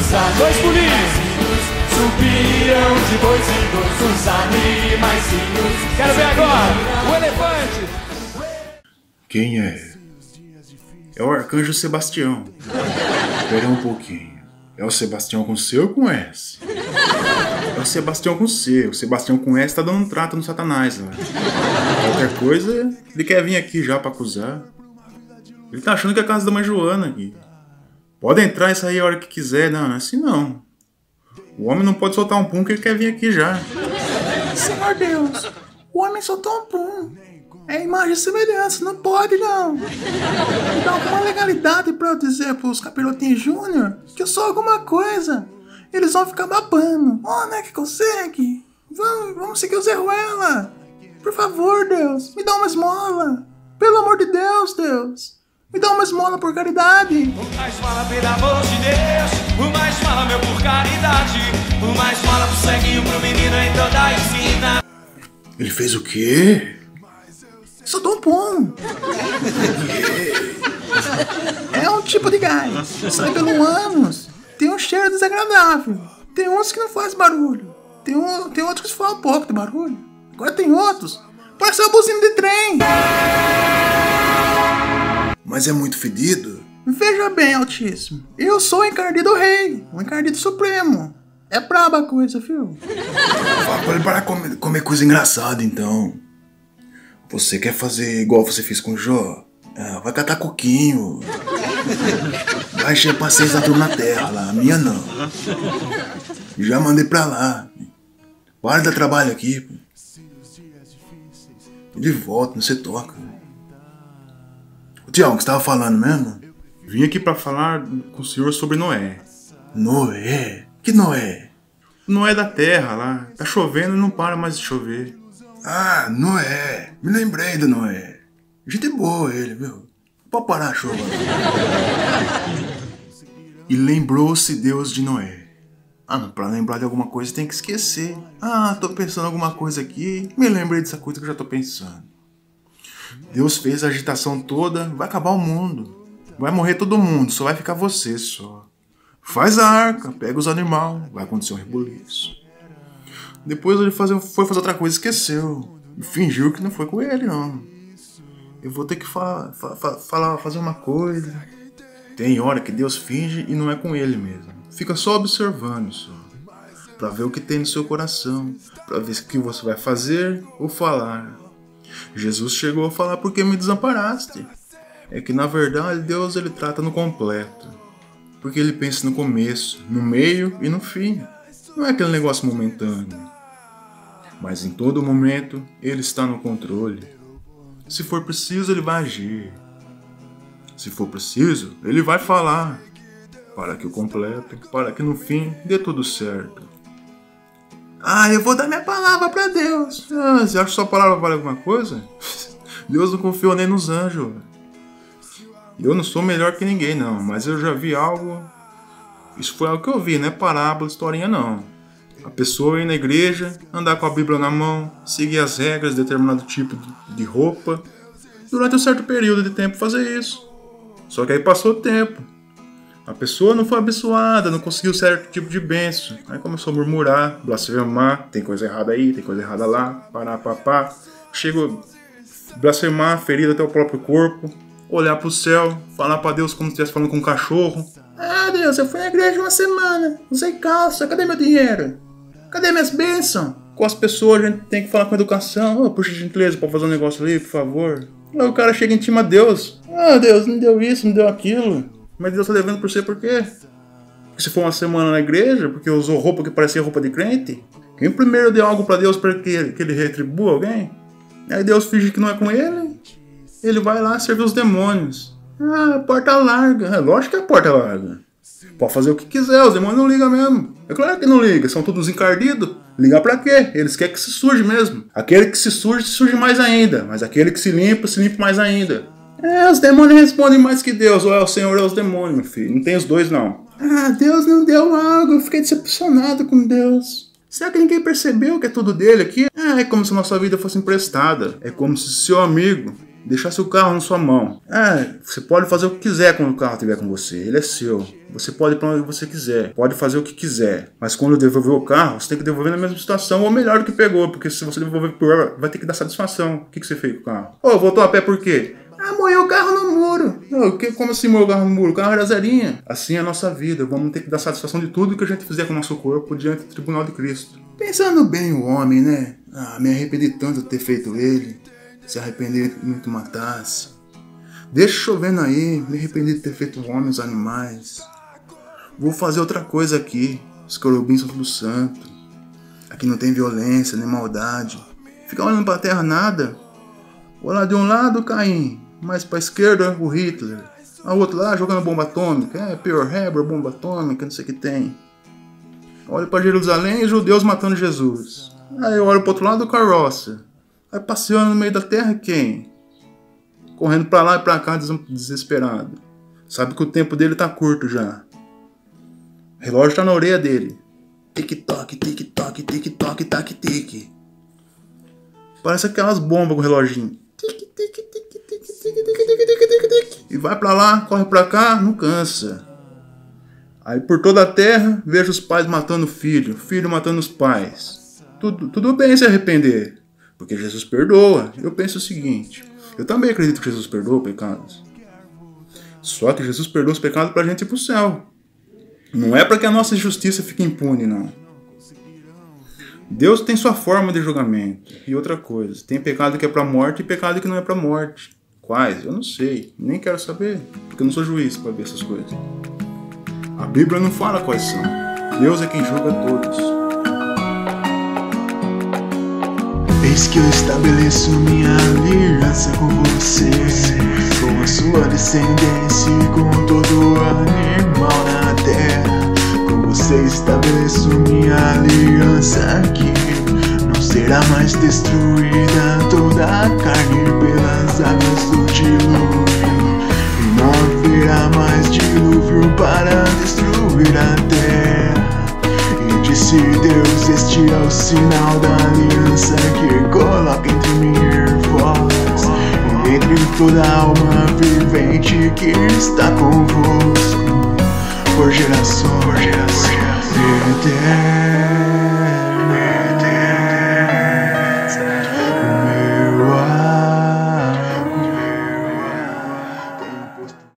Os dois pulinhos subiam de dois em dois os animaizinhos. Quero ver agora o elefante. Quem é? É o arcanjo Sebastião. Espera um pouquinho. É o Sebastião com C ou com S? É o Sebastião com C. O Sebastião com S tá dando um trato no Satanás lá. Qualquer coisa, ele quer vir aqui já pra acusar. Ele tá achando que é a casa da mãe Joana aqui. Pode entrar e sair a hora que quiser. Não, não é assim não. O homem não pode soltar um pum que ele quer vir aqui já. Senhor Deus, o homem soltou um pum. É imagem e semelhança, não pode não. Dá alguma legalidade pra eu dizer pros capirotinhos júnior que eu sou alguma coisa. Eles vão ficar babando. Oh, né, que consegue? Vamos, vamos seguir o Zé Ruela. Por favor, Deus, me dá uma esmola. Pelo amor de Deus, Deus. Me dá uma esmola por caridade. O mais fala pelo amor de Deus, o mais fala meu por caridade, o mais fala pro ceguinho, pro menino em toda a ensina. Ele fez o quê? Soltou um pum. É um tipo de gás. Sai pelo ânus. Tem um cheiro desagradável. Tem uns que não faz barulho. Tem, um, tem outros que falam um pouco de barulho. Agora tem outros. Parece uma buzina de trem. Mas é muito fedido? Veja bem, Altíssimo. Eu sou o encardido rei. O encardido supremo. É braba a coisa, viu? Fala pra ele parar comer, comer coisa engraçada então. Você quer fazer igual você fez com o Jó? Ah, vai catar coquinho. Vai encher paciência da turma na terra lá, a minha não. Já mandei pra lá. Para de dar trabalho aqui. pô. De volta, não você toca. Tião, o que você tava falando mesmo? Vim aqui pra falar com o senhor sobre Noé. Noé? Que Noé? Noé da terra lá. Tá chovendo e não para mais de chover. Ah, Noé. Me lembrei do Noé. Gente boa ele, viu? Pode parar a chuva. e lembrou-se Deus de Noé. Ah, não, pra lembrar de alguma coisa tem que esquecer. Ah, tô pensando alguma coisa aqui. Me lembrei dessa coisa que eu já tô pensando. Deus fez a agitação toda, vai acabar o mundo. Vai morrer todo mundo, só vai ficar você só. Faz a arca, pega os animais, vai acontecer um rebuliço. Depois ele fazer, foi fazer outra coisa esqueceu. Fingiu que não foi com ele, não. Eu vou ter que fa fa falar, fazer uma coisa. Tem hora que Deus finge e não é com ele mesmo. Fica só observando só. Pra ver o que tem no seu coração. Pra ver o que você vai fazer ou falar. Jesus chegou a falar porque me desamparaste. É que na verdade Deus ele trata no completo. Porque ele pensa no começo, no meio e no fim. Não é aquele negócio momentâneo. Mas em todo momento ele está no controle. Se for preciso, ele vai agir. Se for preciso, ele vai falar. Para que o complete, para que no fim dê tudo certo. Ah, eu vou dar minha palavra pra Deus. Ah, você acha que sua palavra vale alguma coisa? Deus não confiou nem nos anjos. Eu não sou melhor que ninguém, não, mas eu já vi algo. Isso foi algo que eu vi, não é parábola, historinha, não. A pessoa ir na igreja, andar com a Bíblia na mão, seguir as regras de determinado tipo de- de roupa, durante um certo período de tempo fazer isso. Só que aí passou o tempo. A pessoa não foi abençoada, não conseguiu certo tipo de bênção. Aí começou a murmurar, blasfemar, tem coisa errada aí, tem coisa errada lá, parar, papá. Chegou a blasfemar, ferida até o próprio corpo, olhar pro céu, falar pra Deus como se estivesse falando com um cachorro. Ah, Deus, eu fui na igreja uma semana. Usei calça. Cadê meu dinheiro? Cadê minhas bênçãos? Com as pessoas a gente tem que falar com educação. Oh, puxa gentileza, pode fazer um negócio ali, por favor. Aí o cara chega e intima Deus. Ah, Deus, não deu isso, não deu aquilo. Mas Deus tá devendo por você por quê? Porque se for uma semana na igreja, porque usou roupa que parecia roupa de crente? Quem primeiro deu algo pra Deus para que, que ele retribua alguém? Aí Deus finge que não é com ele. Ele vai lá servir os demônios. Ah, porta larga. É lógico que é porta larga. Pode fazer o que quiser, os demônios não ligam mesmo. É claro que não liga, são todos encardidos. Ligar pra quê? Eles querem que se suje mesmo. Aquele que se suje, se suje mais ainda. Mas aquele que se limpa, se limpa mais ainda. É, os demônios respondem mais que Deus. Ou é o Senhor ou é os demônios, meu filho. Não tem os dois, não. Ah, Deus não deu algo. Eu fiquei decepcionado com Deus. Será que ninguém percebeu que é tudo dele aqui? Ah, é como se nossa vida fosse emprestada. É como se seu amigo deixar seu carro na sua mão. É, você pode fazer o que quiser quando o carro estiver com você, ele é seu. Você pode ir para onde você quiser, pode fazer o que quiser. Mas quando devolver o carro, você tem que devolver na mesma situação ou melhor do que pegou, porque se você devolver pior, vai ter que dar satisfação. O que, que você fez com o carro? Ô, oh, voltou a pé por quê? Ah, moeu o carro no muro. Não, que, como assim moeu o carro no muro? O carro era zerinha. Assim é a nossa vida. Vamos ter que dar satisfação de tudo que a gente fizer com o nosso corpo diante do tribunal de Cristo. Pensando bem o homem, né? Ah, me arrependi tanto de ter feito ele. Se arrepender muito matasse. Deixa chovendo aí, me arrependi de ter feito o homem os animais. Vou fazer outra coisa aqui. Os querubins são tudo santo. Aqui não tem violência nem maldade. Ficar olhando pra terra nada. Vou lá de um lado, Caim mais pra esquerda o Hitler. A outro lá jogando bomba atômica, é, Pearl Harbor, bomba atômica, não sei o que tem. Olho para Jerusalém e judeus matando Jesus. Aí eu olho pro outro lado carroça. Aí passeando no meio da terra quem? Correndo para lá e para cá desesperado. Sabe que o tempo dele tá curto já. O relógio tá na orelha dele. Tic-toc, tic-toc, tic-toc, tac-tic. Parece aquelas bombas com o reloginho. Tic-tic, tic e vai para lá, corre para cá, não cansa. Aí por toda a terra vejo os pais matando o filho, filho matando os pais. Tudo, tudo bem se arrepender, porque Jesus perdoa. Eu penso o seguinte: eu também acredito que Jesus perdoa pecados. Só que Jesus perdoa os pecados para a gente ir para o céu. Não é para que a nossa justiça fique impune, não. Deus tem sua forma de julgamento. E outra coisa, tem pecado que é para morte e pecado que não é para morte. Quais? Eu não sei. Nem quero saber, porque eu não sou juiz para ver essas coisas. A Bíblia não fala quais são. Deus é quem julga todos. Eis que eu estabeleço minha aliança com você, com a sua descendência e com todo animal na terra. Com você estabeleço minha aliança aqui será mais destruída toda a carne destruir a terra. E disse Deus: Este é o sinal da aliança que coloca entre mim e vós, e entre toda alma vivente que está convosco, por gerações, por gerações.